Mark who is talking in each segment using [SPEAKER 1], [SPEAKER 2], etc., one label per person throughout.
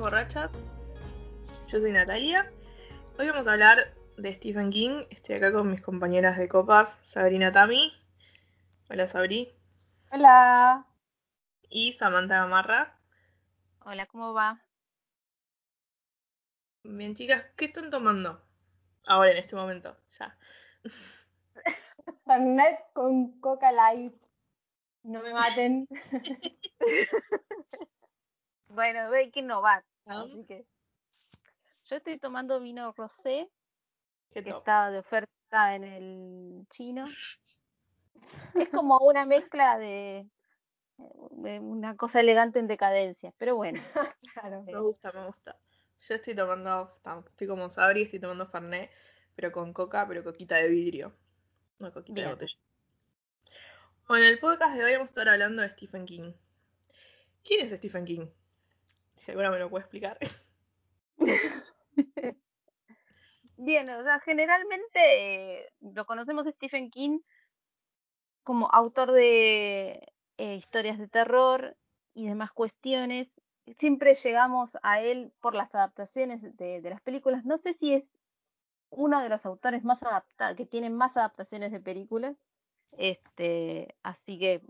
[SPEAKER 1] Borrachas. Yo soy Natalia. Hoy vamos a hablar de Stephen King. Estoy acá con mis compañeras de copas, Sabrina Tami. Hola Sabri.
[SPEAKER 2] Hola.
[SPEAKER 1] Y Samantha Gamarra.
[SPEAKER 3] Hola, ¿cómo va?
[SPEAKER 1] Bien, chicas, ¿qué están tomando? Ahora, en este momento, ya.
[SPEAKER 2] Fernet con Coca Light. No me maten.
[SPEAKER 3] Bueno, hay que innovar. Así que yo estoy tomando vino rosé,
[SPEAKER 1] ¿Qué
[SPEAKER 3] que está de oferta en el chino. Es como una mezcla de, de una cosa elegante en decadencia, pero bueno.
[SPEAKER 2] Claro.
[SPEAKER 1] Me gusta, me gusta. Yo estoy tomando, estoy como Sabri, estoy tomando Fernet, pero con coca, pero coquita de vidrio. No coquita
[SPEAKER 3] Bien.
[SPEAKER 1] de botella. Bueno, en el podcast de hoy vamos a estar hablando de Stephen King. ¿Quién es Stephen King? Si alguna me lo puede explicar.
[SPEAKER 3] Bien, o sea, generalmente eh, lo conocemos a Stephen King como autor de eh, historias de terror y demás cuestiones. Siempre llegamos a él por las adaptaciones de, las películas. No sé si es uno de los autores más adaptados, que tienen más adaptaciones de películas. Este, así que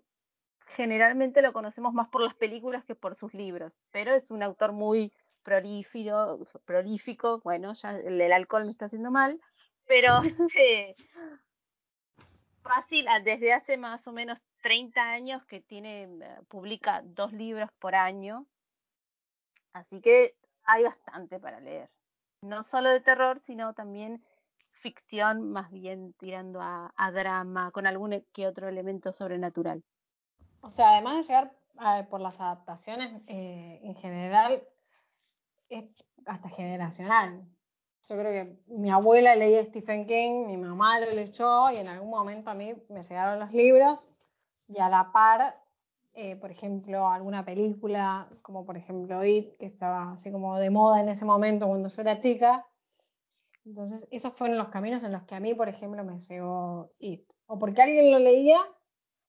[SPEAKER 3] generalmente lo conocemos más por las películas que por sus libros, pero es un autor muy prolífico, prolífico, bueno, ya el, el alcohol me está haciendo mal, pero este, fácil, ah, desde hace más o menos 30 años que tiene, eh, publica dos libros por año, así que hay bastante para leer, no solo de terror, sino también ficción, más bien tirando a, a drama, con algún que otro elemento sobrenatural.
[SPEAKER 2] O sea, además de llegar eh, por las adaptaciones, eh, en general es hasta generacional. Yo creo que mi abuela leía Stephen King, mi mamá lo leyó y en algún momento a mí me llegaron los libros y a la par, eh, por ejemplo, alguna película, como por ejemplo It, que estaba así como de moda en ese momento cuando yo era chica. Entonces, esos fueron los caminos en los que a mí, por ejemplo, me llegó It. O porque alguien lo leía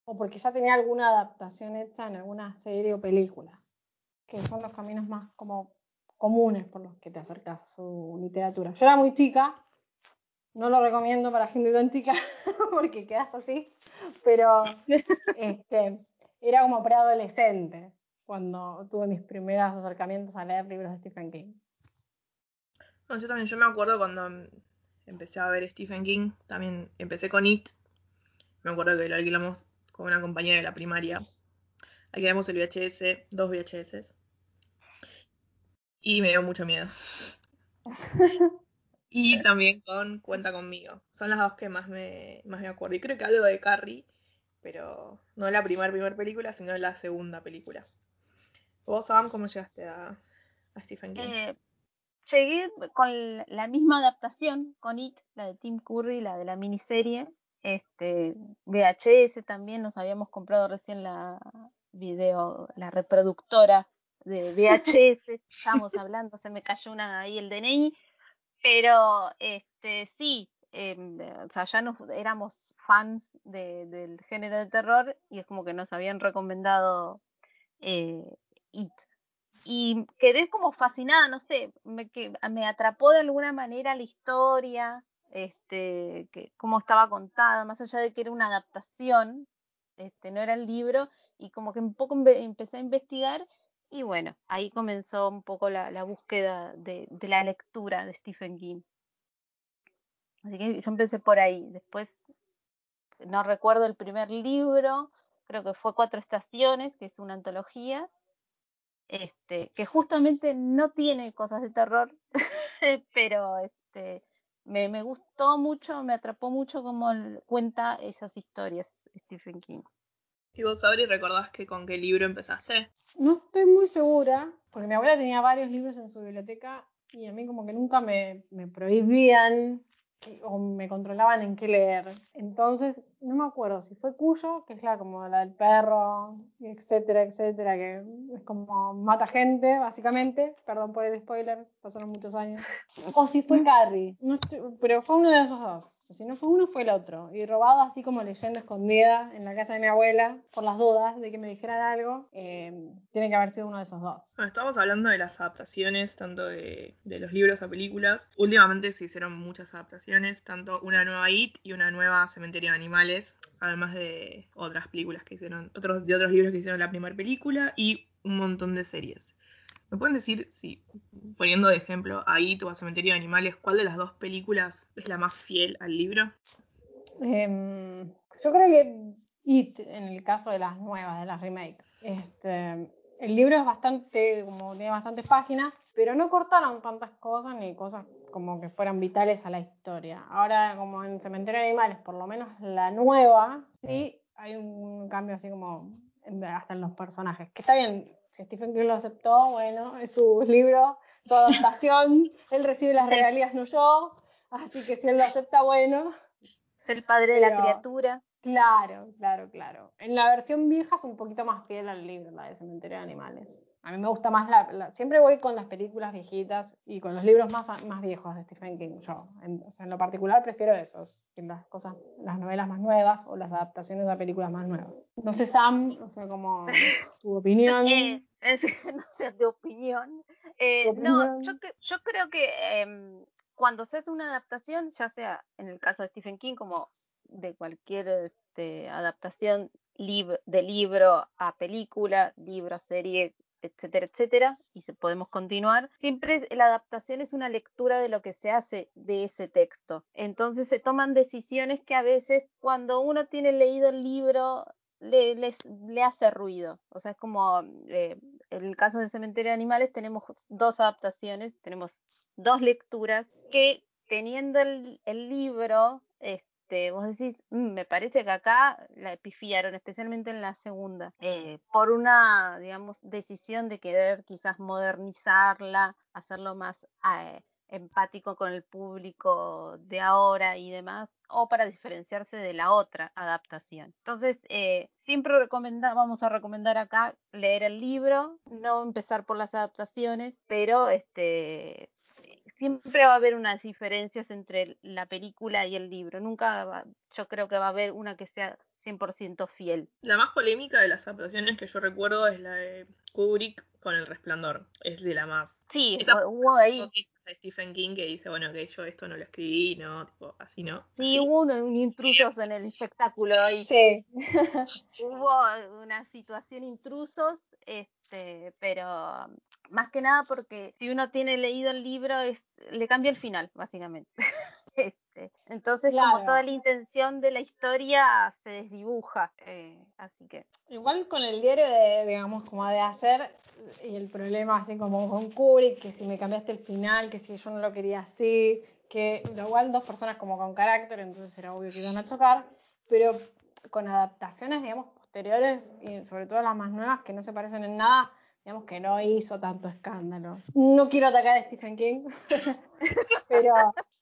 [SPEAKER 2] o porque ya tenía alguna adaptación hecha en alguna serie o película, que son los caminos más como comunes por los que te acercas a su literatura. Yo era muy chica, no lo recomiendo para gente tan chica porque quedas así, pero este, era como preadolescente cuando tuve mis primeros acercamientos a leer libros de Stephen King.
[SPEAKER 1] No, yo también, yo me acuerdo cuando empecé a ver Stephen King, también empecé con It. Me acuerdo que lo alquilamos con una compañera de la primaria. Alquilamos el VHS, dos VHS. Y me dio mucho miedo. Y también con Cuenta conmigo. Son las dos que más me, más me acuerdo. Y creo que algo de Carrie, pero no la primera primer película, sino la segunda película. ¿Vos, Sam, cómo llegaste a, a Stephen King?
[SPEAKER 3] Eh, llegué con la misma adaptación, con It, la de Tim Curry, la de la miniserie. Este, VHS también, nos habíamos comprado recién la video, la reproductora de VHS. Estábamos hablando, se me cayó una ahí el DNI. Pero este sí, em, o sea, ya nos, éramos fans de- del género de terror y es como que nos habían recomendado eh, It. Y quedé como fascinada, no sé, me, que, me atrapó de alguna manera la historia, este, que, cómo estaba contada, más allá de que era una adaptación, este, no era el libro, y como que un poco empe- empecé a investigar, y bueno, ahí comenzó un poco la, búsqueda de, de la lectura de Stephen King. Así que yo empecé por ahí, después no recuerdo el primer libro, creo que fue Cuatro Estaciones, que es una antología, este, que justamente no tiene cosas de terror, pero este me, me gustó mucho, me atrapó mucho como cuenta esas historias Stephen King.
[SPEAKER 1] ¿Y vos, Sabri, recordás que con qué libro empezaste?
[SPEAKER 2] No estoy muy segura, porque mi abuela tenía varios libros en su biblioteca y a mí como que nunca me, me prohibían o me controlaban en qué leer. Entonces, no me acuerdo si fue Cuyo, que es la como la del perro, etcétera, etcétera, que es como mata gente, básicamente. Perdón por el spoiler, pasaron muchos años. O si fue Carrie, pero fue uno de esos dos si no fue uno, fue el otro. Y robado así como leyendo escondida en la casa de mi abuela, por las dudas de que me dijeran algo, eh, tiene que haber sido uno de esos dos.
[SPEAKER 1] Bueno, estamos hablando de las adaptaciones, tanto de, los libros a películas. Últimamente se hicieron muchas adaptaciones, tanto una nueva IT y una nueva Cementerio de Animales, además de otras películas que hicieron, otros, de otros libros que hicieron la primera película y un montón de series. ¿Me pueden decir, si poniendo de ejemplo ahí tu cementerio de animales, cuál de las dos películas es la más fiel al libro?
[SPEAKER 2] Em, yo creo que It, en el caso de las nuevas, de las remakes. Este, el libro es bastante, como tiene bastantes páginas, pero no cortaron tantas cosas ni cosas como que fueran vitales a la historia. Ahora, como en Cementerio de Animales, por lo menos la nueva, sí hay un cambio así como hasta en los personajes. Que está bien, si Stephen King lo aceptó, bueno, es su libro, su adaptación, él recibe las regalías, no yo, así que si él lo acepta, bueno.
[SPEAKER 3] Es el padre de la criatura.
[SPEAKER 2] Claro, claro, claro. En la versión vieja es un poquito más fiel al libro, la de Cementerio de Animales. A mí me gusta más la, Siempre voy con las películas viejitas y con los libros más, más viejos de Stephen King. Yo, en, o sea, en lo particular, prefiero esos, que las cosas, las novelas más nuevas o las adaptaciones a películas más nuevas. No sé, Sam, o sea, como tu opinión.
[SPEAKER 3] Eh, no sé, de opinión. Eh, no, yo, yo, creo que em, cuando se hace una adaptación, ya sea en el caso de Stephen King como de cualquier este, adaptación de libro a película, libro a serie, etcétera, etcétera, y podemos continuar, siempre la adaptación es una lectura de lo que se hace de ese texto. Entonces se toman decisiones que a veces cuando uno tiene leído el libro le, hace ruido. O sea, es como eh, en el caso de Cementerio de Animales tenemos dos adaptaciones, tenemos dos lecturas que teniendo el, libro, vos decís, mm, me parece que acá la epifiaron, especialmente en la segunda, eh, por una, digamos, decisión de querer quizás modernizarla, hacerlo más eh, empático con el público de ahora y demás, o para diferenciarse de la otra adaptación. Entonces, eh, siempre vamos a recomendar acá leer el libro, no empezar por las adaptaciones, pero este, siempre va a haber unas diferencias entre la película y el libro. Nunca yo creo que va a haber una que sea 100% fiel.
[SPEAKER 1] La más polémica de las adaptaciones que yo recuerdo es la de Kubrick con El Resplandor. Es de la más.
[SPEAKER 3] Sí, hubo ahí.
[SPEAKER 1] Stephen King que dice, bueno, que yo esto no lo escribí, no, tipo, así no.
[SPEAKER 3] Sí, hubo un, intrusos en el espectáculo ahí.
[SPEAKER 2] Sí.
[SPEAKER 3] hubo una situación intrusos, este, pero más que nada porque si uno tiene leído el libro, es, le cambia el final, básicamente. este, entonces, como toda la intención de la historia se desdibuja. Eh, así que.
[SPEAKER 2] Igual con el diario de, digamos, como de ayer, y el problema así como con Kubrick, que si me cambiaste el final, que si yo no lo quería así, que igual dos personas como con carácter, entonces era obvio que iban a chocar, pero con adaptaciones, digamos, posteriores, y sobre todo las más nuevas, que no se parecen en nada, digamos que no hizo tanto escándalo. No quiero atacar a Stephen King, pero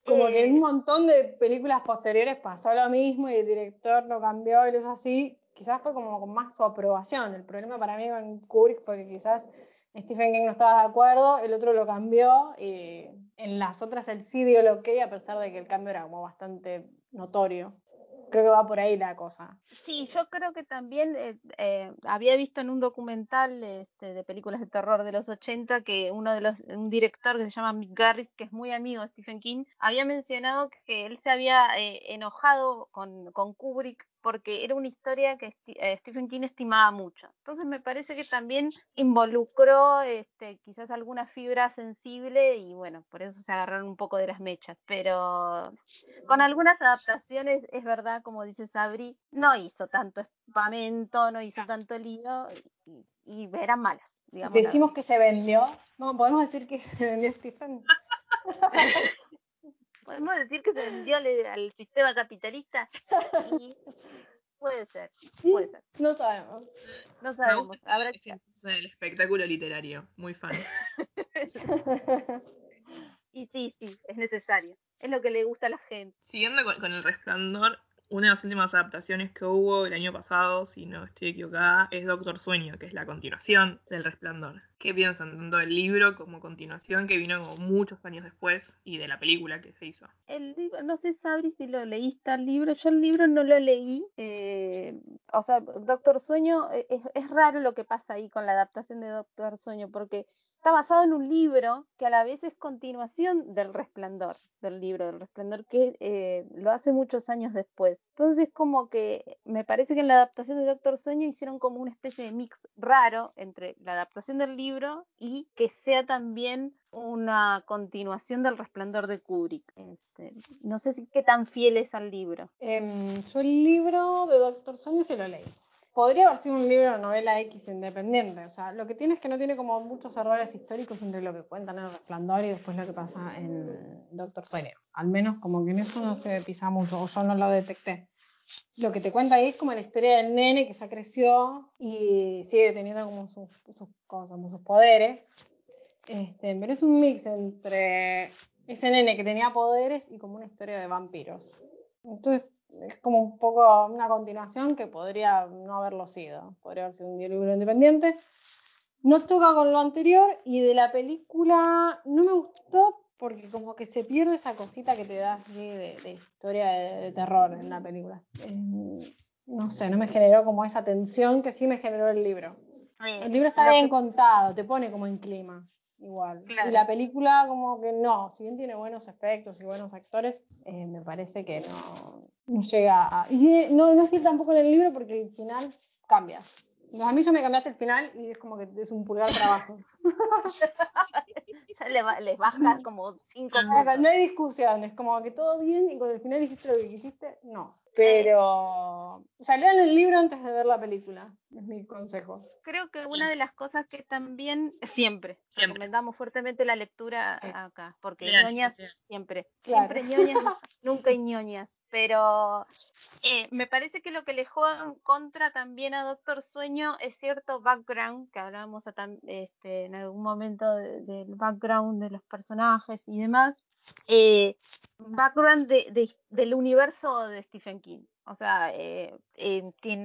[SPEAKER 2] como que en un montón de películas posteriores pasó lo mismo y el director lo cambió y lo hizo así, quizás fue como con más su aprobación. El problema para mí con Kubrick fue que quizás Stephen King no estaba de acuerdo, el otro lo cambió y en las otras él sí dio lo que a pesar de que el cambio era como bastante notorio. Creo que va por ahí la cosa.
[SPEAKER 3] Sí, yo creo que también eh, eh, había visto en un documental este, de películas de terror de los 80 que uno de los, un director que se llama Mick Garris, que es muy amigo de Stephen King, había mencionado que él se había eh, enojado con, con Kubrick porque era una historia que eh, Stephen King estimaba mucho. Entonces me parece que también involucró este, quizás alguna fibra sensible y bueno, por eso se agarraron un poco de las mechas. Pero con algunas adaptaciones, es verdad, como dice Sabri, no hizo tanto espamento, no hizo tanto lío y, eran malas.
[SPEAKER 2] Decimos que se vendió. No, podemos decir que se vendió Stephen.
[SPEAKER 3] Podemos decir que se vendió al, al sistema capitalista. Y puede ser, puede ser.
[SPEAKER 2] No sabemos.
[SPEAKER 3] No sabemos. Habrá que...
[SPEAKER 1] del espectáculo literario, muy fan.
[SPEAKER 3] Y sí, sí, es necesario. Es lo que le gusta a la gente.
[SPEAKER 1] Siguiendo con, con El Resplandor, una de las últimas adaptaciones que hubo el año pasado, si no estoy equivocada, es Doctor Sueño, que es la continuación del Resplandor. ¿Qué piensan tanto del libro como continuación que vino como muchos años después y de la película que se hizo?
[SPEAKER 3] El libro, no sé, Sabri, si lo leíste el libro. Yo el libro no lo leí. eh, o sea, Doctor Sueño, eh, es raro lo que pasa ahí con la adaptación de Doctor Sueño, porque está basado en un libro que a la vez es continuación del Resplandor, del libro del Resplandor, que eh, lo hace muchos años después. Entonces, como que me parece que en la adaptación de Doctor Sueño hicieron como una especie de mix raro entre la adaptación del libro y que sea también una continuación del Resplandor de Kubrick. Este, no sé si qué tan fiel es al libro.
[SPEAKER 2] Em, yo el libro de Doctor Sueño se lo leí. Podría haber sido un libro de novela X independiente. O sea, lo que tiene es que no tiene como muchos errores históricos entre lo que cuentan en El Resplandor y después lo que pasa en Doctor Sueño. Al menos como que en eso no se pisa mucho, o yo no lo detecté. Lo que te cuenta ahí es como la historia del nene que ya creció y sigue teniendo como sus, sus cosas, como sus poderes. Este, pero es un mix entre ese nene que tenía poderes y como una historia de vampiros. Entonces es como un poco una continuación que podría no haberlo sido. Podría haber sido un libro independiente. No toca con lo anterior y de la película no me gustó porque como que se pierde esa cosita que te da de, de historia de, de terror en la película. Eh, no sé, no me generó como esa tensión que sí me generó el libro. El libro está bien contado, te pone como en clima, igual.
[SPEAKER 3] Claro.
[SPEAKER 2] Y la película como que no, si bien tiene buenos efectos y buenos actores, eh, me parece que no, no llega a... Y no, no es que tampoco en el libro porque el final cambia. A mí ya me cambiaste el final y es como que es un pulgar trabajo.
[SPEAKER 3] Ya le les baja como cinco puntos.
[SPEAKER 2] no hay discusión, es como que todo bien y con el final hiciste lo que quisiste, no. Pero, o sea, lean el libro antes de ver la película, es mi consejo.
[SPEAKER 3] Creo que una de las cosas que también siempre,
[SPEAKER 1] Siempre.
[SPEAKER 3] recomendamos fuertemente la lectura
[SPEAKER 2] Sí.
[SPEAKER 3] acá, porque
[SPEAKER 1] Lean,
[SPEAKER 3] ñoñas
[SPEAKER 1] lean.
[SPEAKER 3] siempre,
[SPEAKER 2] Claro.
[SPEAKER 3] siempre ñoñas, nunca hay ñoñas, pero eh, me parece que lo que le juega en contra también a Doctor Sueño es cierto background, que hablábamos a tam- este, en algún momento de- del background de los personajes y demás, eh, background de- de- del universo de Stephen King. O sea, eh,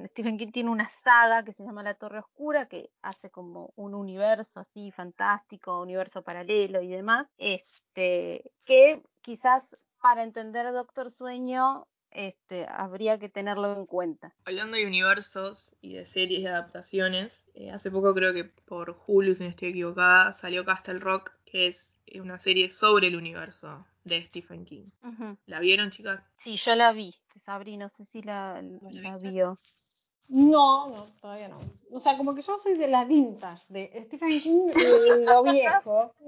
[SPEAKER 3] Stephen King tiene una saga que se llama La Torre Oscura, que hace como un universo así fantástico, universo paralelo y demás, este, que quizás para entender Doctor Sueño este, habría que tenerlo en cuenta.
[SPEAKER 1] Hablando de universos y de series y adaptaciones, eh, hace poco creo que por Hulu, si no estoy equivocada, salió Castle Rock, que es eh, una serie sobre el universo de Stephen King. ¿La vieron, chicas?
[SPEAKER 3] Sí, yo la vi, Sabri, no sé si la,
[SPEAKER 1] ¿La
[SPEAKER 3] vio.
[SPEAKER 2] No, no, todavía no. O sea, como que yo soy de las vintage, de Stephen King y lo viejo.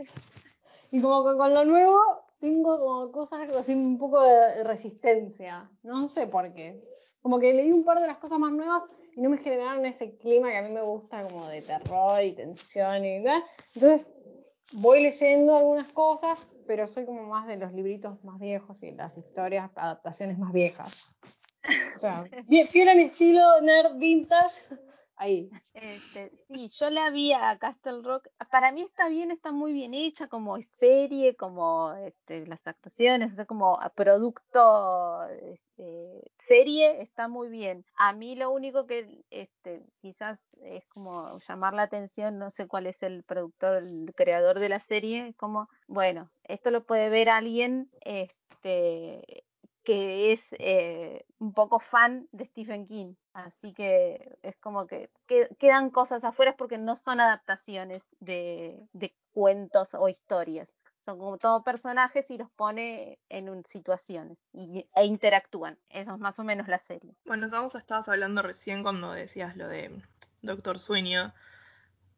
[SPEAKER 2] Y como que con lo nuevo tengo como cosas así un poco de resistencia. No sé por qué. Como que leí un par de las cosas más nuevas y no me generaron ese clima que a mí me gusta como de terror y tensión y bla. Entonces voy leyendo algunas cosas, pero soy como más de los libritos más viejos y las historias, adaptaciones más viejas. O sea, fiel a mi estilo nerd vintage, ahí.
[SPEAKER 3] Este, sí, yo la vi a Castle Rock. Para mí está bien, está muy bien hecha como serie, como este, las actuaciones, o sea, como producto este, serie, está muy bien. A mí lo único que este, quizás es como llamar la atención, no sé cuál es el productor, el creador de la serie, como, bueno, esto lo puede ver alguien este, que es eh, un poco fan de Stephen King. Así que es como que, que- quedan cosas afuera porque no son adaptaciones de, de cuentos o historias. Son como todos personajes y los pone en un- situaciones y, e interactúan. Eso es más o menos la serie.
[SPEAKER 1] Bueno, vamos estabas hablando recién cuando decías lo de Doctor Sueño,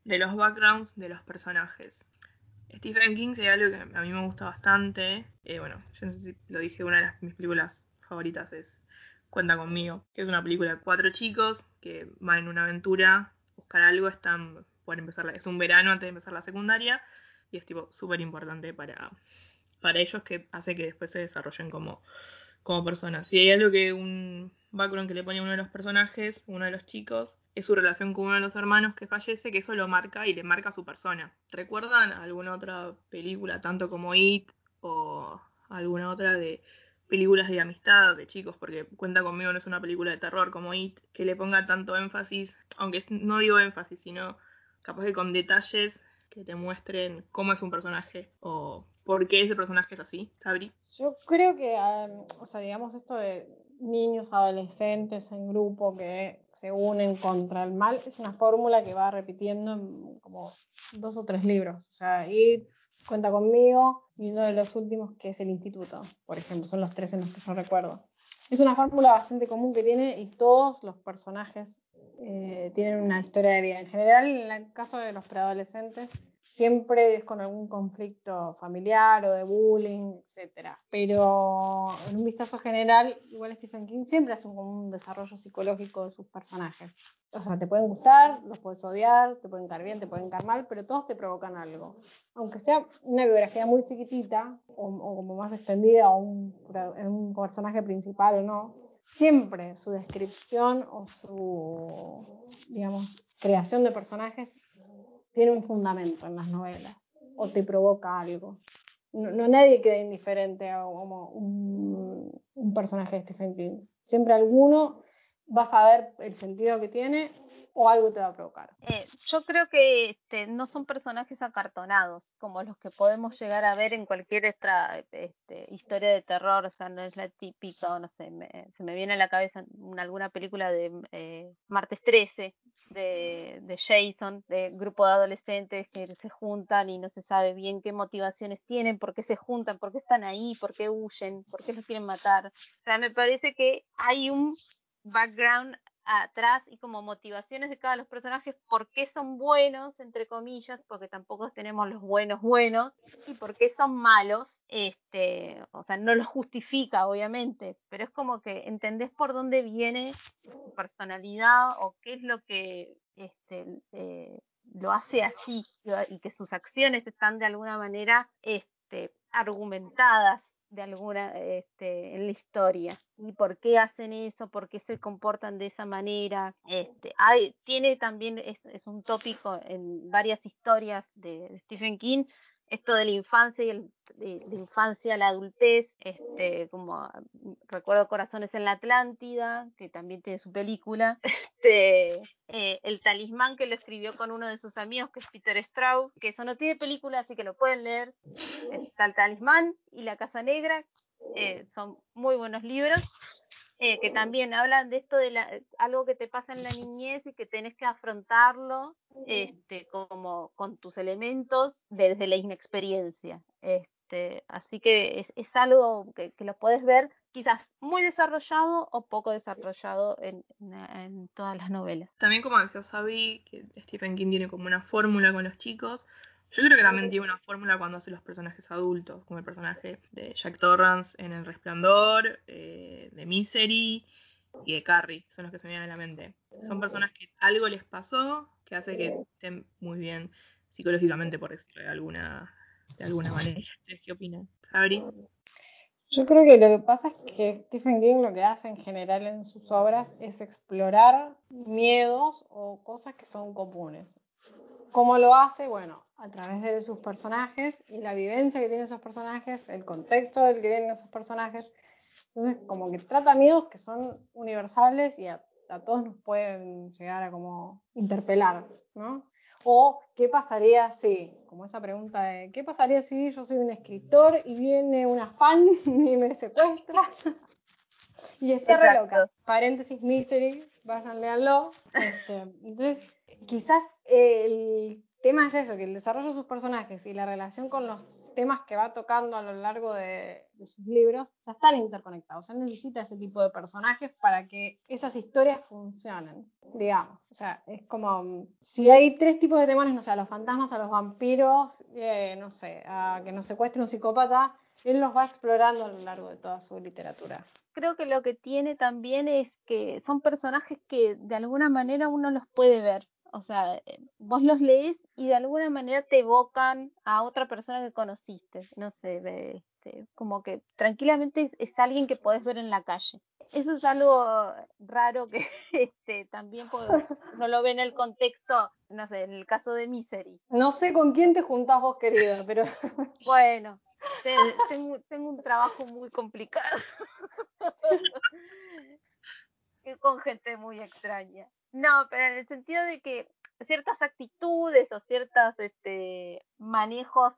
[SPEAKER 1] de los backgrounds de los personajes. Stephen King sería algo que a mí me gusta bastante. Eh, bueno, yo no sé si lo dije, una de mis películas favoritas es Cuenta conmigo, que es una película de cuatro chicos que van en una aventura, buscar algo, están por empezar, la- es un verano antes de empezar la secundaria y es tipo súper importante para para ellos que hace que después se desarrollen como, como personas. Y hay algo que un background que le pone a uno de los personajes, uno de los chicos, es su relación con uno de los hermanos que fallece, que eso lo marca y le marca su persona. ¿Recuerdan alguna otra película, tanto como It o alguna otra de películas de amistad de chicos? Porque cuenta conmigo, no es una película de terror como It, que le ponga tanto énfasis, aunque no digo énfasis, sino capaz que con detalles que te muestren cómo es un personaje o por qué ese personaje es así, Sabri.
[SPEAKER 2] Yo creo que, o sea, digamos esto de niños, adolescentes en grupo que se unen contra el mal, es una fórmula que va repitiendo en como dos o tres libros. O sea, y cuenta conmigo y uno de los últimos que es el instituto, por ejemplo, son los tres en los que yo recuerdo. Es una fórmula bastante común que tiene y todos los personajes eh, tienen una historia de vida. En general, en el caso de los preadolescentes, siempre es con algún conflicto familiar o de bullying, etc. Pero en un vistazo general, igual Stephen King siempre hace un, un desarrollo psicológico de sus personajes. O sea, te pueden gustar, los puedes odiar, te pueden caer bien, te pueden caer mal, pero todos te provocan algo. Aunque sea una biografía muy chiquitita o, o como más extendida o un, un personaje principal o no, siempre su descripción o su, digamos, creación de personajes tiene un fundamento en las novelas o te provoca algo. No, nadie queda indiferente a como un, un personaje de Stephen King. Siempre alguno va a saber el sentido que tiene o algo te va a provocar.
[SPEAKER 3] Eh, yo creo que este, no son personajes acartonados como los que podemos llegar a ver en cualquier otra este, historia de terror, o sea, no es la típica, o no sé, se me viene a la cabeza alguna película de eh, Martes 13, de, de, Jason, de grupo de adolescentes que se juntan y no se sabe bien qué motivaciones tienen, por qué se juntan, por qué están ahí, por qué huyen, por qué los quieren matar. O sea, me parece que hay un background atrás y como motivaciones de cada los personajes, por qué son buenos, entre comillas, porque tampoco tenemos los buenos buenos, y por qué son malos, este, o sea, no lo justifica, obviamente, pero es como que entendés por dónde viene su personalidad o qué es lo que este, eh, lo hace así y que sus acciones están de alguna manera este, argumentadas de alguna este, en la historia y por qué hacen eso, por qué se comportan de esa manera. Este, hay, tiene también, es, es un tópico en varias historias de Stephen King, esto de la infancia y el, de, la infancia a la adultez, este, como recuerdo Corazones en la Atlántida, que también tiene su película, este, eh, El talismán que lo escribió con uno de sus amigos, que es Peter Straub, que eso no tiene película, así que lo pueden leer, está El talismán y La Casa Negra, eh, son muy buenos libros. Eh, que también hablan de esto de la, algo que te pasa en la niñez y que tenés que afrontarlo este, como con tus elementos desde la inexperiencia. Este, así que es, es algo que, que, lo puedes ver quizás muy desarrollado o poco desarrollado en, en, todas las novelas.
[SPEAKER 1] También como decía Sabi, que Stephen King tiene como una fórmula con los chicos, yo creo que también tiene una fórmula cuando hace los personajes adultos, como el personaje de Jack Torrance en El Resplandor, eh, de Misery y de Carrie, son los que se me vienen a la mente. Son personas que algo les pasó que hace que estén muy bien psicológicamente, por decirlo de alguna, de alguna manera. ¿Ustedes qué opinan? Sabri.
[SPEAKER 2] Yo creo que lo que pasa es que Stephen King lo que hace en general en sus obras es explorar miedos o cosas que son comunes. ¿Cómo lo hace? Bueno, a través de sus personajes y la vivencia que tienen esos personajes, el contexto del que vienen esos personajes. Entonces, como que trata miedos que son universales y a, a todos nos pueden llegar a como interpelar, ¿no? O qué pasaría si, como esa pregunta de, ¿qué pasaría si yo soy un escritor y viene una fan y me secuestra? y está re loca. Paréntesis, Misery, vayan, leanlo. Este, entonces, quizás el tema es eso, que el desarrollo de sus personajes y la relación con los temas que va tocando a lo largo de, sus libros ya están interconectados. Él necesita ese tipo de personajes para que esas historias funcionen, digamos. O sea, es como si hay tres tipos de temas, no sé, a los fantasmas, a los vampiros, eh, no sé, a que nos secuestre un psicópata, él los va explorando a lo largo de toda su literatura.
[SPEAKER 3] Creo que lo que tiene también es que son personajes que de alguna manera uno los puede ver O sea, eh, vos los lees y de alguna manera te evocan a otra persona que conociste. No sé, este, como que tranquilamente es, alguien que podés ver en la calle. Eso es algo raro que este, también no lo ve en el contexto, no sé, en el caso de Misery.
[SPEAKER 2] No sé con quién te juntás vos, querida, pero...
[SPEAKER 3] bueno, tengo, tengo un trabajo muy complicado. con gente muy extraña. No, pero en el sentido de que ciertas actitudes o ciertos este, manejos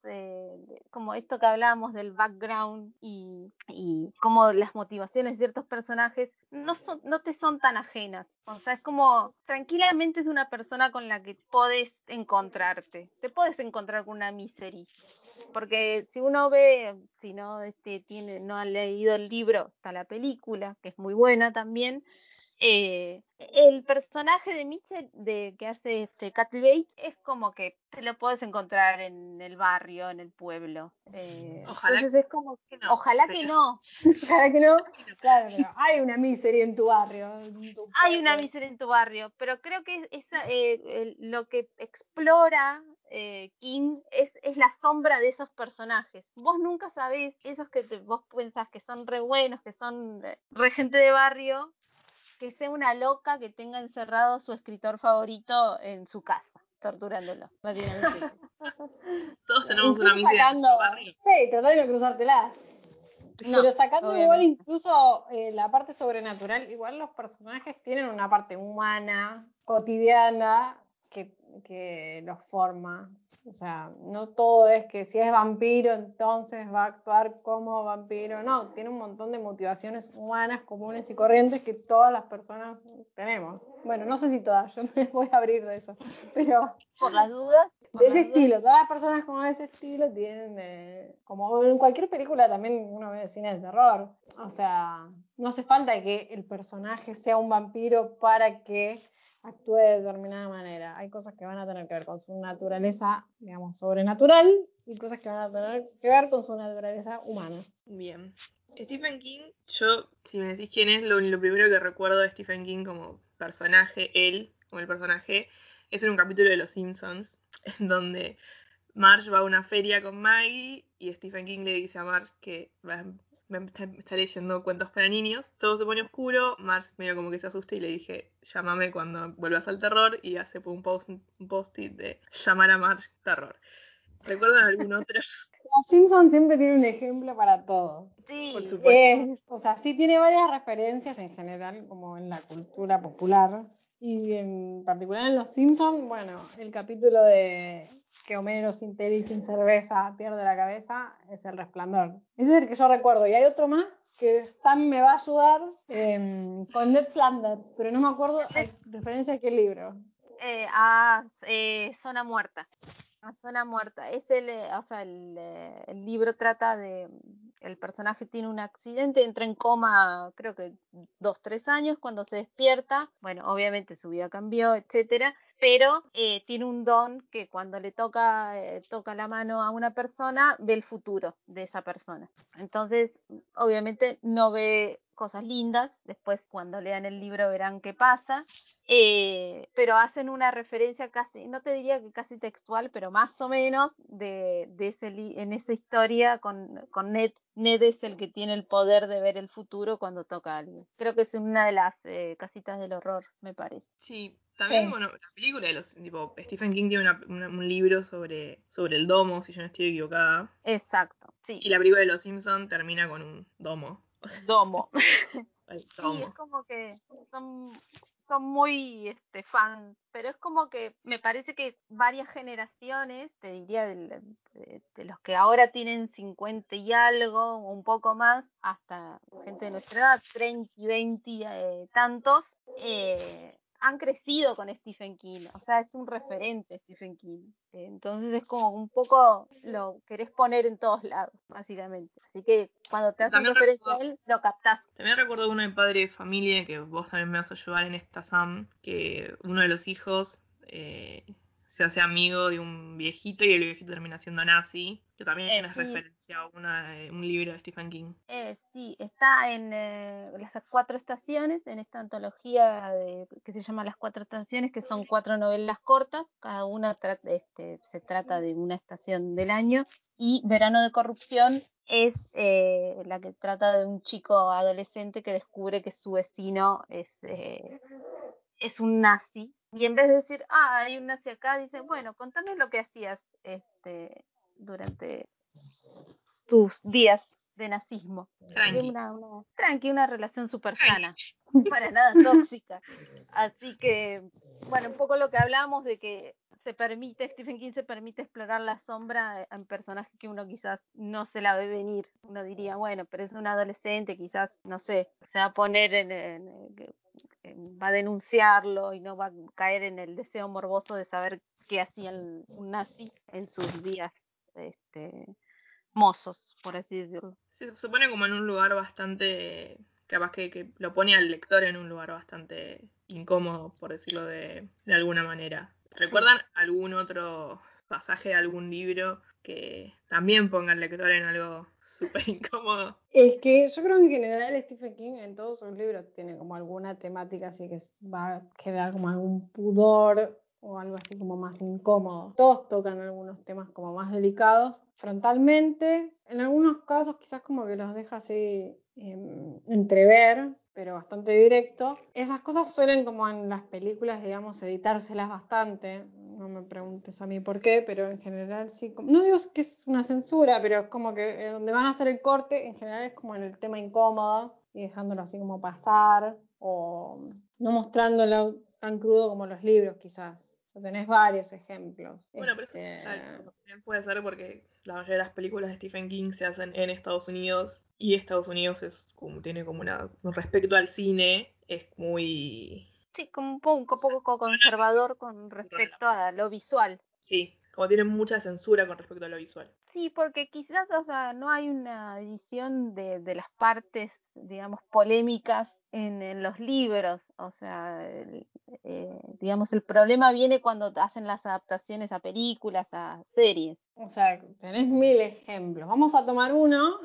[SPEAKER 3] como esto que hablábamos del background y, y como las motivaciones de ciertos personajes no, son, no te son tan ajenas. O sea, es como tranquilamente es una persona con la que puedes encontrarte. Te puedes encontrar con una misery. Porque si uno ve, si no este, tiene, no ha leído el libro, está la película, que es muy buena también eh, el personaje de Mitchell de, que hace este Cat Bates es como que te lo puedes encontrar en el barrio, en el pueblo. Eh, ojalá entonces es como que no. Ojalá que no.
[SPEAKER 2] ojalá que no. Claro, pero hay una miseria en tu barrio.
[SPEAKER 3] hay una miseria en tu barrio, pero creo que esa, eh, lo que explora eh, King es, es, la sombra de esos personajes. Vos nunca sabés, esos que vos pensás que son re buenos, que son re gente de barrio, que sea una loca que tenga encerrado su escritor favorito en su casa, torturándolo.
[SPEAKER 1] Todos tenemos una sacando,
[SPEAKER 2] Sí, tratando de no cruzártela. Pero sacando igual incluso eh, la parte sobrenatural, igual los personajes tienen una parte humana, cotidiana, que, los forma. O sea, no todo es que si es vampiro, entonces va a actuar como vampiro. No, tiene un montón de motivaciones humanas, comunes y corrientes que todas las personas tenemos. Bueno, no sé si todas, yo me voy a abrir de eso. Pero.
[SPEAKER 3] Por las dudas.
[SPEAKER 2] De ese estilo, todas las personas con ese estilo tienen. como en cualquier película también uno ve cine de terror. O sea, no hace falta que el personaje sea un vampiro para que actúe de determinada manera. Hay cosas que van a tener que ver con su naturaleza, digamos, sobrenatural y cosas que van a tener que ver con su naturaleza humana.
[SPEAKER 1] Bien. Stephen King, yo, si me decís quién es, lo, primero que recuerdo de Stephen King como personaje, él, como el personaje, es en un capítulo de Los Simpsons, en donde Marge va a una feria con Maggie y Stephen King le dice a Marge que va, está, leyendo cuentos para niños, todo se pone oscuro, Mars medio como que se asusta y le dije, llámame cuando vuelvas al terror y hace un post un post-it de llamar a Mars terror. ¿Recuerdan algún otro?
[SPEAKER 2] Los Simpsons siempre tiene un ejemplo para todo.
[SPEAKER 3] Sí,
[SPEAKER 2] por supuesto. o sea, sí tiene varias referencias en general, como en la cultura popular. Y en particular en Los Simpsons, bueno, el capítulo de que Homero sin tele y sin cerveza pierde la cabeza es El Resplandor. Ese es el que yo recuerdo. Y hay otro más que Stan me va a ayudar em, con Ned Flanders, pero no me acuerdo referencia a qué libro.
[SPEAKER 3] Eh, a eh, Zona Muerta. A Zona Muerta. Es el, eh, o sea, el, el libro trata de el personaje tiene un accidente, entra en coma creo que dos, tres años, cuando se despierta, bueno, obviamente su vida cambió, etcétera, pero eh, tiene un don que cuando le toca, eh, toca la mano a una persona, ve el futuro de esa persona. Entonces, obviamente no ve cosas lindas, después cuando lean el libro verán qué pasa, eh, pero hacen una referencia casi, no te diría que casi textual, pero más o menos de, de ese en esa historia con, con Ned. Ned es el que tiene el poder de ver el futuro cuando toca a alguien. Creo que es una de las casitas del horror, me parece.
[SPEAKER 1] Sí, también, bueno, la película de los. Tipo, Stephen King tiene un libro sobre, sobre el domo, si yo no estoy equivocada.
[SPEAKER 3] Exacto, sí.
[SPEAKER 1] Y la película de los Simpsons termina con un domo.
[SPEAKER 3] Domo. Sí, es como que son, son muy este, fans, pero es como que me parece que varias generaciones, te diría de, los que ahora tienen 50 y algo, un poco más, hasta gente de nuestra edad, 30 y 20 eh, tantos, eh, han crecido con Stephen King, o sea, es un referente Stephen King. Entonces es como un poco lo querés poner en todos lados, básicamente. Así que cuando te hacen referencia a él, lo captás.
[SPEAKER 1] También recuerdo uno de padre de familia, que vos también me vas a ayudar en esta Sam, que uno de los hijos eh, se hace amigo de un viejito y el viejito termina siendo nazi, que también
[SPEAKER 3] Eh,
[SPEAKER 1] es
[SPEAKER 3] sí.
[SPEAKER 1] referencia a una, un libro de Stephen King.
[SPEAKER 3] Eh, sí, está en eh, las cuatro estaciones, en esta antología de, que se llama Las Cuatro Estaciones, que son cuatro novelas cortas, cada una este, se trata de una estación del año, y Verano de Corrupción es eh, la que trata de un chico adolescente que descubre que su vecino es, eh, es un nazi. Y en vez de decir, ah, hay un nazi acá, dice, bueno, contame lo que hacías este, durante tus días de nazismo.
[SPEAKER 1] Tranqui.
[SPEAKER 3] una, una- tranqui, una relación súper sana, para nada tóxica. Así que, bueno, un poco lo que hablábamos de que se permite, Stephen King se permite explorar la sombra en personajes que uno quizás no se la ve venir. Uno diría, bueno, pero es un adolescente, quizás, no sé, se va a poner en, en- en- va a denunciarlo y no va a caer en el deseo morboso de saber qué hacía un nazi en sus días este, mozos, por así decirlo.
[SPEAKER 1] Se, se pone como en un lugar bastante. capaz que, que lo pone al lector en un lugar bastante incómodo, por decirlo de, de alguna manera. ¿Recuerdan algún otro pasaje de algún libro que también ponga al lector en algo súper incómodo?
[SPEAKER 2] Es que yo creo que en general Stephen King en todos sus libros tiene como alguna temática así que va a generar como algún pudor o algo así como más incómodo. Todos tocan algunos temas como más delicados frontalmente. En algunos casos quizás como que los deja así em, entrever, pero bastante directo. Esas cosas suelen como en las películas, digamos, editárselas bastante. No me preguntes a mí por qué, pero en general sí. No digo que es una censura, pero es como que eh, donde van a hacer el corte, en general es como en el tema incómodo y dejándolo así como pasar o no mostrándolo tan crudo como los libros quizás. O sea, tenés varios ejemplos.
[SPEAKER 1] Bueno, pero
[SPEAKER 2] Este,
[SPEAKER 1] tal, también puede ser porque la mayoría de las películas de Stephen King se hacen en Estados Unidos y Estados Unidos es como tiene como una respecto al cine es muy
[SPEAKER 3] Sí, como un poco, un poco conservador con respecto a lo visual.
[SPEAKER 1] sí, como tiene mucha censura con respecto a lo visual.
[SPEAKER 3] Sí, porque quizás, o sea, no hay una edición de, de las partes, digamos, polémicas en, en los libros. O sea, el- eh, digamos, el problema viene cuando hacen las adaptaciones a películas, a series.
[SPEAKER 2] O sea, tenés mil ejemplos. Vamos a tomar uno.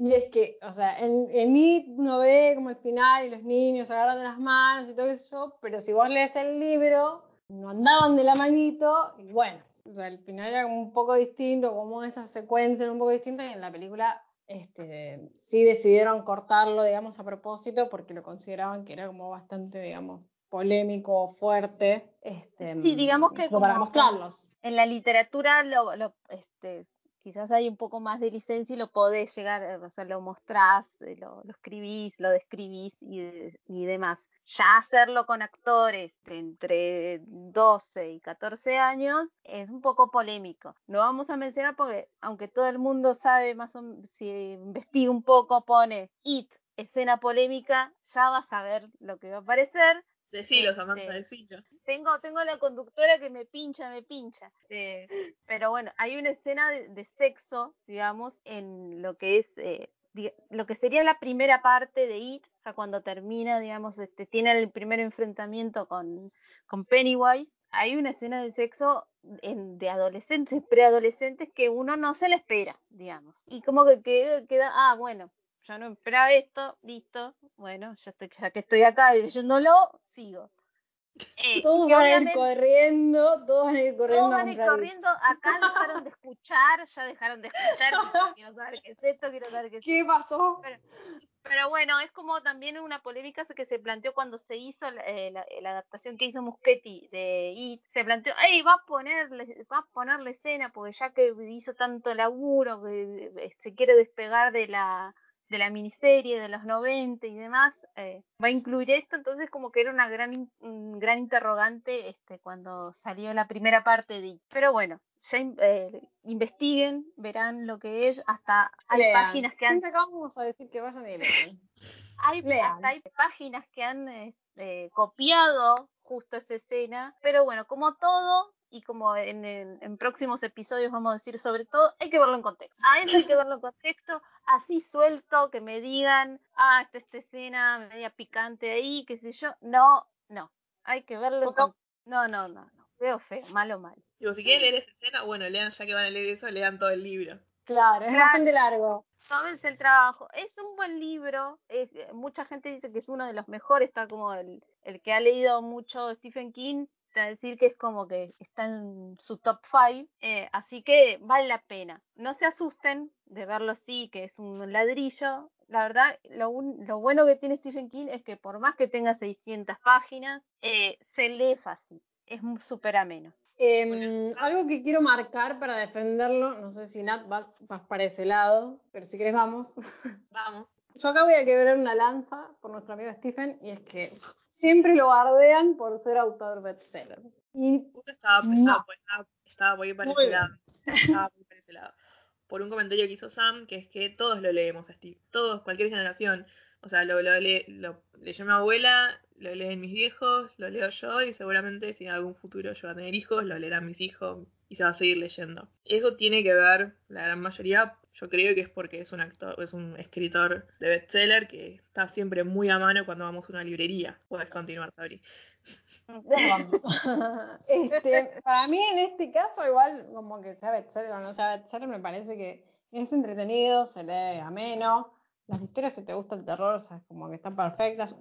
[SPEAKER 2] Y es que, o sea, en, en It uno ve como el final y los niños se agarran de las manos y todo eso, pero si vos lees el libro, no andaban de la manito y bueno, o sea, el final era un poco distinto, como esas secuencias eran un poco distintas y en la película este, sí decidieron cortarlo, digamos, a propósito porque lo consideraban que era como bastante, digamos, polémico, fuerte. Este,
[SPEAKER 3] Sí, digamos que
[SPEAKER 2] como para mostrarlos.
[SPEAKER 3] En la literatura lo, lo, este, quizás hay un poco más de licencia y lo podés llegar, eh, o sea, lo mostrás, eh, lo, lo escribís, lo describís y, y demás. Ya hacerlo con actores de entre 12 y 14 años es un poco polémico. Lo vamos a mencionar porque aunque todo el mundo sabe más o si investiga un poco, pone IT, escena polémica, ya vas a ver lo que va a aparecer.
[SPEAKER 1] Decilo,
[SPEAKER 3] Este,
[SPEAKER 1] Samantha, decilo.
[SPEAKER 3] Tengo, tengo la conductora que me pincha, me pincha. Eh, pero bueno, hay una escena de, de sexo, digamos, en lo que es eh, lo que sería la primera parte de It, o sea, cuando termina, digamos, este, tiene el primer enfrentamiento con, con Pennywise. Hay una escena de sexo en- de adolescentes, preadolescentes que uno no se le espera, digamos. Y como que queda, queda ah, bueno, ya no esperaba esto, listo, bueno, ya, estoy, ya que estoy acá leyéndolo, sigo. Eh,
[SPEAKER 2] Todos van a ir corriendo, todos van a ir corriendo.
[SPEAKER 3] todos van a ir
[SPEAKER 2] comprar
[SPEAKER 3] corriendo, acá dejaron de escuchar, ya dejaron de escuchar, quiero saber qué es esto, quiero saber qué es
[SPEAKER 2] ¿Qué pasó?
[SPEAKER 3] Pero bueno, es como también una polémica que se planteó cuando se hizo la, eh, la- la adaptación que hizo Muschetti de It. Se planteó, ¡ay, va a ponerle, va a ponerle escena! Porque ya que hizo tanto laburo, que eh, se quiere despegar de la de la miniserie de los 90 y demás, eh, va a incluir esto, entonces como que era una gran, un gran interrogante este, cuando salió la primera parte de. Pero bueno, ya eh, investiguen, verán lo que es, hasta hay
[SPEAKER 2] Lean.
[SPEAKER 3] páginas que han
[SPEAKER 2] Siempre a decir que vayan y lean.
[SPEAKER 3] hay,
[SPEAKER 2] Lean.
[SPEAKER 3] hasta hay páginas que han este, copiado justo esa escena, pero bueno, como todo, y como en, en- en próximos episodios vamos a decir sobre todo, hay que verlo en contexto. A eso hay que verlo en contexto, así suelto, que me digan, ah, está esta escena media picante ahí, qué sé yo. No, no, hay que verlo en
[SPEAKER 2] Foco.
[SPEAKER 3] con- No, no, no, no. Feo, feo, malo, malo.
[SPEAKER 1] Digo, si quieren leer esa escena, bueno, lean, ya que van a leer eso, lean todo el libro.
[SPEAKER 2] Claro, es
[SPEAKER 3] Claro.
[SPEAKER 2] bastante largo.
[SPEAKER 3] Tómense el trabajo. Es un buen libro. es- mucha gente dice que es uno de los mejores. Está como el, el que ha leído mucho Stephen King. A decir que es como que está en su top 5. así que vale la pena. No se asusten de verlo así, que es un ladrillo. La verdad, lo, un- lo bueno que tiene Stephen King es que por más que tenga 600 páginas, eh, se lee fácil. Es súper ameno.
[SPEAKER 2] Em, algo que quiero marcar para defenderlo, no sé si Nat vas, vas para ese lado, pero si querés vamos.
[SPEAKER 1] Vamos.
[SPEAKER 2] Yo acá voy a quebrar una lanza por nuestro amigo Stephen, y es que siempre lo bardean por ser autor bestseller. Y
[SPEAKER 1] estaba,
[SPEAKER 2] No.
[SPEAKER 1] estaba, por- estaba, estaba para
[SPEAKER 2] Muy
[SPEAKER 1] ese
[SPEAKER 2] bien.
[SPEAKER 1] lado. Estaba ir para ese lado. Por un comentario que hizo Sam, que es que todos lo leemos a Steve. Todos, cualquier generación. O sea, lo, lo, lee- lo leyó mi abuela, lo leen mis viejos, lo leo yo y seguramente si en algún futuro yo voy a tener hijos, lo leerán mis hijos y se va a seguir leyendo. Eso tiene que ver, la gran mayoría, yo creo que es porque es un actor, es un escritor de bestseller que está siempre muy a mano cuando vamos a una librería. Puedes continuar, Sabri.
[SPEAKER 2] Este, para mí en este caso, igual como que sea bestseller o no sea bestseller, me parece que es entretenido, se lee ameno. Las historias, si te gusta el terror, o sea, como que están perfectas.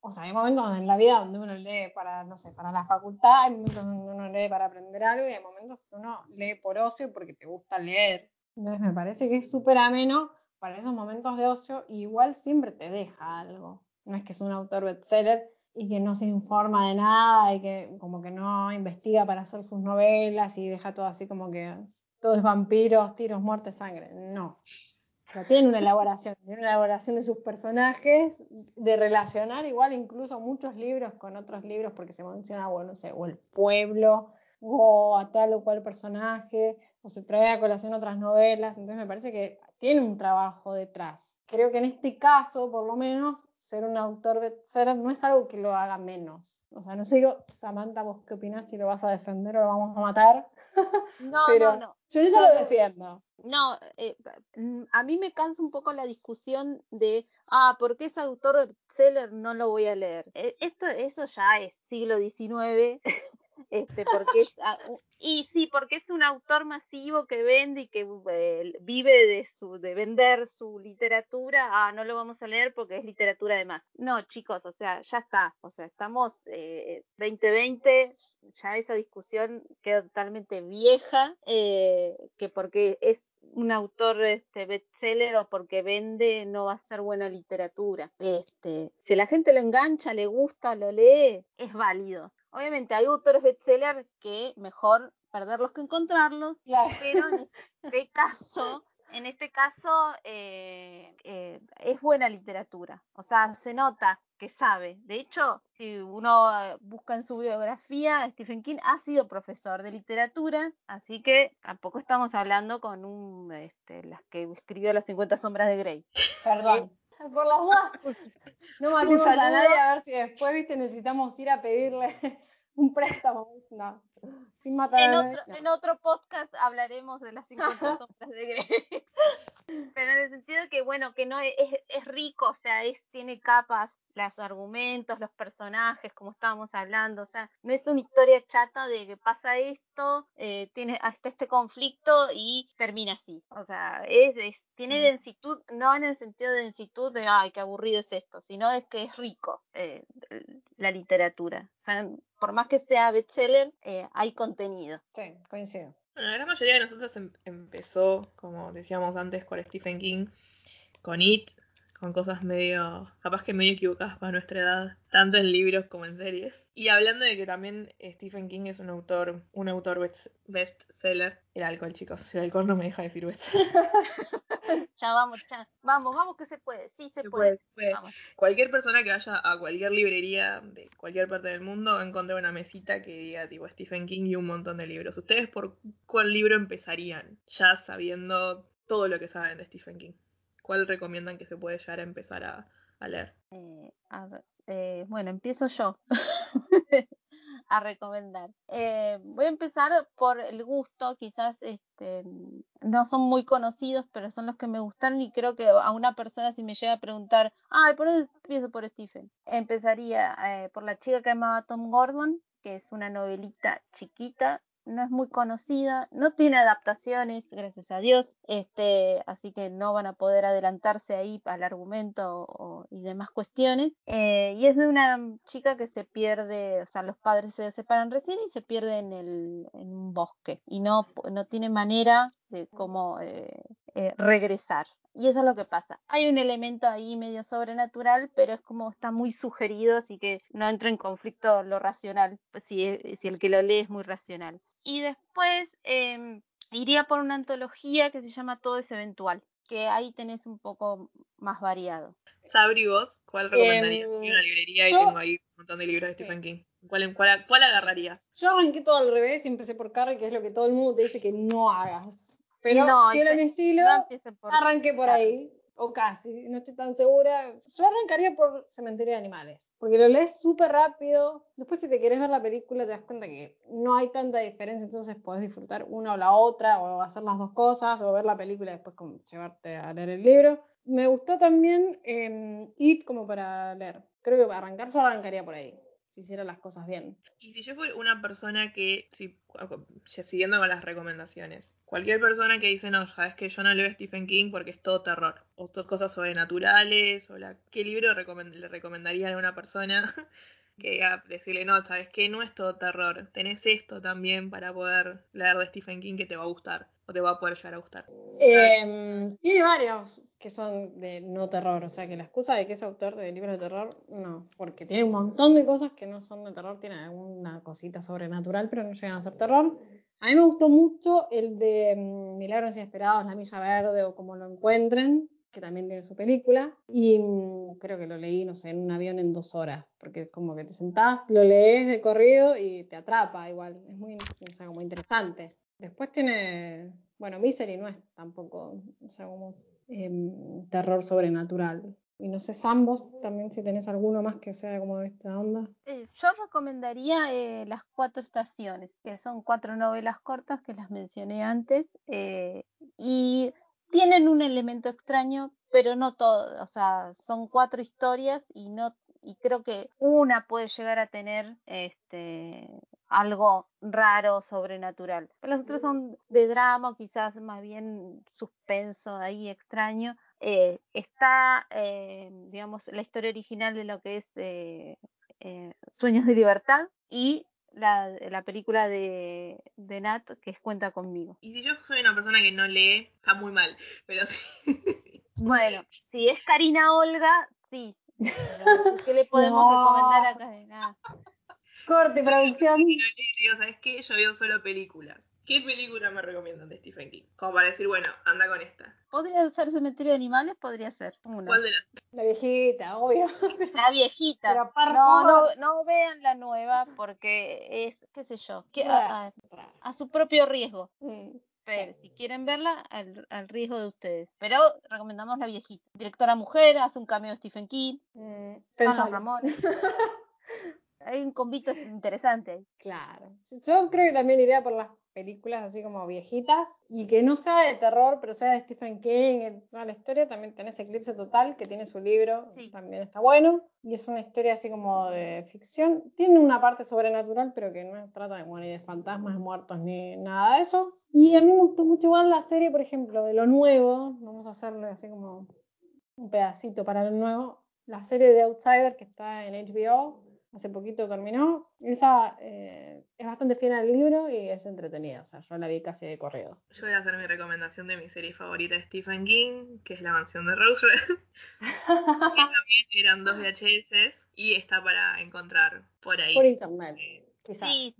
[SPEAKER 2] O sea, hay momentos en la vida donde uno lee para, no sé, para la facultad, hay momentos donde uno lee para aprender algo y hay momentos que uno lee por ocio porque te gusta leer. Entonces me parece que es súper ameno para esos momentos de ocio y igual siempre te deja algo. No es que es un autor bestseller y que no se informa de nada y que como que no investiga para hacer sus novelas y deja todo así como que todo es vampiros, tiros, muerte, sangre. No. Tiene una elaboración, tiene una elaboración de sus personajes, de relacionar igual incluso muchos libros con otros libros porque se menciona, bueno, no sé, o el pueblo, o a tal o cual personaje, o se trae a colación otras novelas, entonces me parece que tiene un trabajo detrás. Creo que en este caso, por lo menos, ser un autor bestseller no es algo que lo haga menos. O sea, no sé, Samantha, vos qué opinás, si lo vas a defender o lo vamos a matar.
[SPEAKER 3] No,
[SPEAKER 2] Pero-
[SPEAKER 3] no, no.
[SPEAKER 2] Yo eso lo defiendo.
[SPEAKER 3] No, eh, a mí me cansa un poco la discusión de, ah, ¿por qué es autor bestseller? No lo voy a leer. Eh, Esto, eso ya es siglo XIX, este, porque es, y sí, porque es un autor masivo que vende y que eh, vive de su, de vender su literatura, ah, no lo vamos a leer porque es literatura de más. No, chicos, o sea, ya está, o sea, estamos eh, 2020, ya esa discusión queda totalmente vieja, eh, que porque es un autor este bestseller o porque vende no va a ser buena literatura. Este, si la gente le engancha, le gusta, lo lee, es válido. Obviamente hay autores bestseller que mejor perderlos que encontrarlos,
[SPEAKER 2] Claro.
[SPEAKER 3] pero en este caso, en este caso eh, eh, es buena literatura. O sea, se nota que sabe. De hecho, si uno eh, busca en su biografía, Stephen King ha sido profesor de literatura, así que tampoco estamos hablando con un, este, las que escribió las 50 sombras de Grey.
[SPEAKER 2] Perdón. Por las dudas. No matemos a nadie a ver si después, viste, necesitamos ir a pedirle un préstamo. No. Sin matar
[SPEAKER 3] En
[SPEAKER 2] a
[SPEAKER 3] otro,
[SPEAKER 2] no.
[SPEAKER 3] en otro podcast hablaremos de las 50 sombras de Grey. Pero en el sentido de que, bueno, que no es, es rico, o sea, es, tiene capas, los argumentos, los personajes, como estábamos hablando, o sea, no es una historia chata de que pasa esto, eh, tiene hasta este conflicto y termina así. O sea, es, es- tiene
[SPEAKER 2] Mm.
[SPEAKER 3] densitud, no en el sentido de densitud de, ay, qué aburrido es esto, sino es que es rico eh, la literatura. O sea, por más que sea bestseller, eh, hay contenido.
[SPEAKER 2] Sí, coincido.
[SPEAKER 1] Bueno, la gran mayoría de nosotros em- empezó, como decíamos antes, con Stephen King, con It, con cosas medio, capaz que medio equivocadas para nuestra edad, tanto en libros como en series. Y hablando de que también Stephen King es un autor, un autor best- bestseller, el alcohol, chicos, el alcohol no me deja decir bestseller.
[SPEAKER 3] Ya vamos, ya. Vamos, vamos que se puede. Sí, se
[SPEAKER 1] Se
[SPEAKER 3] puede. Vamos.
[SPEAKER 1] Cualquier persona que vaya a cualquier librería de cualquier parte del mundo va a encontrar una mesita que diga tipo Stephen King y un montón de libros. ¿Ustedes por cuál libro empezarían? Ya sabiendo todo lo que saben de Stephen King. ¿Cuál recomiendan que se puede llegar a empezar a, leer?
[SPEAKER 3] Eh, a ver, eh, bueno, empiezo yo a recomendar. Eh, voy a empezar por el gusto, quizás este, no son muy conocidos, pero son los que me gustaron y creo que a una persona si me llega a preguntar, ay, ¿por dónde empiezo por Stephen? Empezaría eh, por la chica que llamaba Tom Gordon, que es una novelita chiquita no es muy conocida, no tiene adaptaciones, gracias a Dios, este, así que no van a poder adelantarse ahí al argumento y demás cuestiones. Eh, y es de una chica que se pierde, o sea, los padres se separan recién y se pierde en, el, en un bosque y no, no tiene manera de cómo eh, eh, regresar. Y eso es lo que pasa. Hay un elemento ahí medio sobrenatural, pero es como está muy sugerido, así que no entra en conflicto lo racional, si, si el que lo lee es muy racional. Y después em, iría por una antología que se llama Todo es Eventual, que ahí tenés un poco más variado.
[SPEAKER 1] Sabri, vos, ¿cuál recomendarías? Em, una librería y tengo ahí un montón de libros de Stephen King. ¿Cuál, cuál, cuál agarrarías?
[SPEAKER 2] Yo arranqué todo al revés y empecé por Carrie, que es lo que todo el mundo te dice que no hagas. Pero no, quiero mi estilo, arranqué por ahí o casi, no estoy tan segura. Yo arrancaría por Cementerio de Animales, porque lo lees súper rápido. Después, si te quieres ver la película, te das cuenta que no hay tanta diferencia, entonces puedes disfrutar una o la otra, o hacer las dos cosas, o ver la película y después llevarte a leer el libro. Me gustó también eh, It como para leer. Creo que para arrancar, yo arrancaría por ahí las cosas bien.
[SPEAKER 1] Y si yo fuera una persona que, si, siguiendo con las recomendaciones, cualquier persona que dice, no, sabes que yo no leo Stephen King porque es todo terror, o cosas sobrenaturales, o la, ¿qué libro le recomendaría a una persona? que a decirle, no, sabes que no es todo terror, tenés esto también para poder leer de Stephen King que te va a gustar o te va a poder llegar a gustar?
[SPEAKER 2] Eh, tiene varios que son de no terror, o sea que la excusa de que es autor de libros de terror, no, porque tiene un montón de cosas que no son de terror, tienen alguna cosita sobrenatural, pero no llegan a ser terror. A mí me gustó mucho el de mm, Milagros Inesperados, La Milla Verde o como lo encuentren, que también tiene su película, y mm, creo que lo leí, no sé, en un avión en dos horas, porque es como que te sentás, lo lees de corrido y te atrapa igual, es muy, como interesante. Después tiene, bueno, Misery no es tampoco, o sea, como em, terror sobrenatural. Y no sé, Sambos, también si tenés alguno más que sea como de esta onda.
[SPEAKER 3] Eh, yo recomendaría eh, Las Cuatro Estaciones, que son cuatro novelas cortas que las mencioné antes. Eh, y tienen un elemento extraño, pero no todo. O sea, son cuatro historias y no y creo que una puede llegar a tener este algo raro, sobrenatural. Pero las otras son de drama, quizás más bien suspenso ahí extraño. Eh, está, eh, digamos, la historia original de lo que es eh, Sueños de Libertad y la, la película de, de, Nat que es Cuenta conmigo.
[SPEAKER 1] Y si yo soy una persona que no lee, está muy mal, pero sí.
[SPEAKER 3] Bueno, si es Karina Olga, sí. ¿Qué le podemos recomendar acá? Nada.
[SPEAKER 2] Corte, producción.
[SPEAKER 1] Digo, ¿sabes qué? Yo veo solo películas. ¿Qué película me recomiendan de Stephen King? Como para decir, bueno, anda con esta.
[SPEAKER 3] ¿Podría ser Cementerio de Animales? Podría ser.
[SPEAKER 1] ¿Cuál de las?
[SPEAKER 2] La viejita, obvio.
[SPEAKER 3] La viejita. no, no, no vean la nueva porque es, qué sé yo, a, su propio riesgo. Mm, Pero si quieren verla, al, riesgo de ustedes. Pero recomendamos la viejita. Directora mujer, hace un cameo de Stephen King. Mm, Ramón. hay un convito interesante.
[SPEAKER 2] Claro. Yo creo que también iría por las películas así como viejitas y que no sea de terror, pero sea de Stephen King. la historia también tenés Eclipse Total, que tiene su libro, también está bueno. Y es una historia así como de ficción. Tiene una parte sobrenatural, pero que no trata de, ni de fantasmas, muertos, ni nada de eso. Y a mí me gustó mucho igual la serie, por ejemplo, de lo nuevo. Vamos a hacerle así como un pedacito para lo nuevo. La serie de Outsider que está en HBO hace poquito terminó. Esa eh, es bastante fiel al libro y es entretenida, o sea, yo la vi casi de corrido.
[SPEAKER 1] Yo voy a hacer mi recomendación de mi serie favorita de Stephen King, que es La mansión de Rosewood. también eran dos VHS y está para encontrar por ahí.
[SPEAKER 2] Por internet. Eh,
[SPEAKER 3] sí,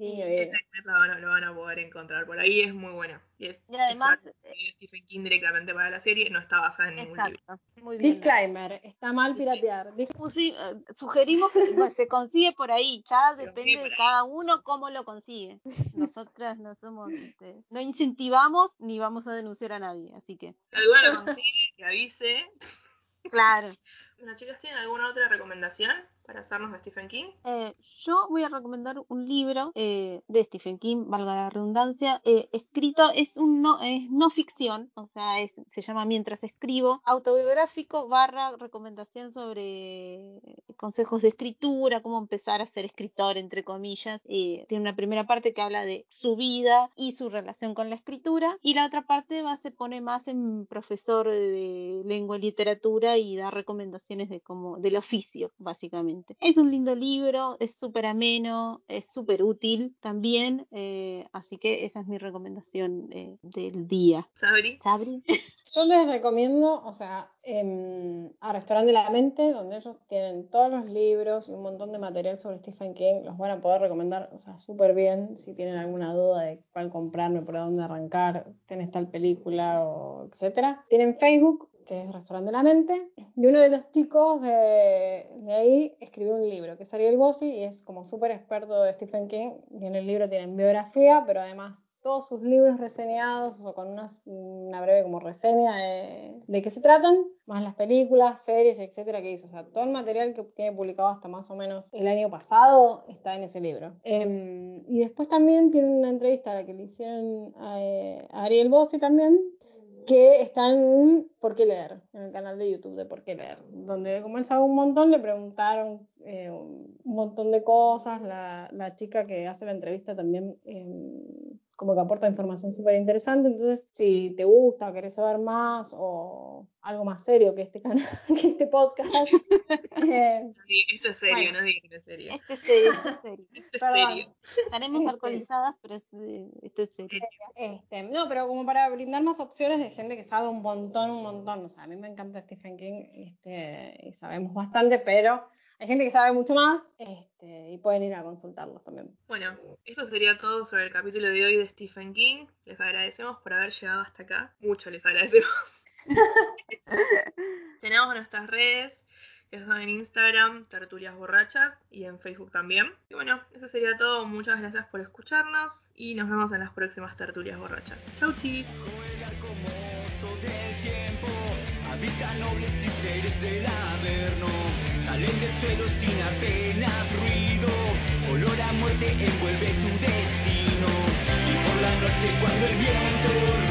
[SPEAKER 1] lo, van a, poder encontrar por ahí, es muy buena. Y,
[SPEAKER 3] además,
[SPEAKER 1] eh, Stephen King directamente para la serie, no está basada en ningún libro.
[SPEAKER 2] Muy Disclaimer, está mal piratear.
[SPEAKER 3] Eh, sugerimos que se consigue por ahí, ya depende de cada uno cómo lo consigue. Nosotras no somos, este, no incentivamos ni vamos a denunciar a nadie, así que.
[SPEAKER 1] alguna lo consigue, que avise.
[SPEAKER 3] Claro.
[SPEAKER 1] Bueno, chicas, ¿tienen alguna otra recomendación? Para hacernos de Stephen King?
[SPEAKER 3] Eh, yo voy a recomendar un libro eh, de Stephen King, valga la redundancia, eh, escrito, es un no, es no ficción, o sea, es, se llama Mientras escribo, autobiográfico barra recomendación sobre consejos de escritura, cómo empezar a ser escritor, entre comillas. Tiene una primera parte que habla de su vida y su relación con la escritura, y la otra parte se pone más en profesor de lengua y literatura y da recomendaciones de cómo, del oficio, básicamente. Es un lindo libro, es súper ameno, es súper útil también, eh, así que esa es mi recomendación eh, del día.
[SPEAKER 1] ¿Sabri?
[SPEAKER 3] ¿Sabri?
[SPEAKER 2] Yo les recomiendo, o sea, em, a Restaurante de la Mente, donde ellos tienen todos los libros y un montón de material sobre Stephen King, los van a poder recomendar, o sea, súper bien. Si tienen alguna duda de cuál comprarme, por dónde arrancar, tenés tal película o etcétera. Tienen Facebook, que es Restaurante de la Mente, y uno de los chicos de, de ahí escribió un libro, que es Ariel Bossi, y es como súper experto de Stephen King, y en el libro tienen biografía, pero además todos sus libros reseñados o con una, breve como reseña de, de, qué se tratan, más las películas, series, etcétera que hizo. O sea, todo el material que tiene publicado hasta más o menos el año pasado está en ese libro. Eh, y después también tiene una entrevista que le hicieron a, a Ariel Bossi también, que está en Por qué leer, en el canal de YouTube de Por qué leer, donde sabe un montón, le preguntaron eh, un montón de cosas, la, la, chica que hace la entrevista también eh, como que aporta información súper interesante, entonces si te gusta, querés saber más o algo más serio que este canal, que este podcast.
[SPEAKER 1] eh, sí, esto es serio, bueno, no digas que no es serio.
[SPEAKER 3] Este es serio, este es serio.
[SPEAKER 1] Esto es serio.
[SPEAKER 3] Estaremos
[SPEAKER 2] Este-
[SPEAKER 3] alcoholizadas, pero esto es serio.
[SPEAKER 2] Este, no, pero como para brindar más opciones de gente que sabe un montón, un montón. O sea, a mí me encanta Stephen King este, y sabemos bastante, pero hay gente que sabe mucho más este, y pueden ir a consultarlos también.
[SPEAKER 1] Bueno, esto sería todo sobre el capítulo de hoy de Stephen King. Les agradecemos por haber llegado hasta acá. Mucho les agradecemos. Tenemos nuestras redes, que son en Instagram, Tertulias Borrachas, y en Facebook también. Y bueno, eso sería todo. Muchas gracias por escucharnos y nos vemos en las próximas Tertulias Borrachas. Chau, chis.
[SPEAKER 4] Habitan nobles y seres del Averno, salen del suelo sin apenas ruido. Olor a muerte envuelve tu destino. Y por la noche cuando el viento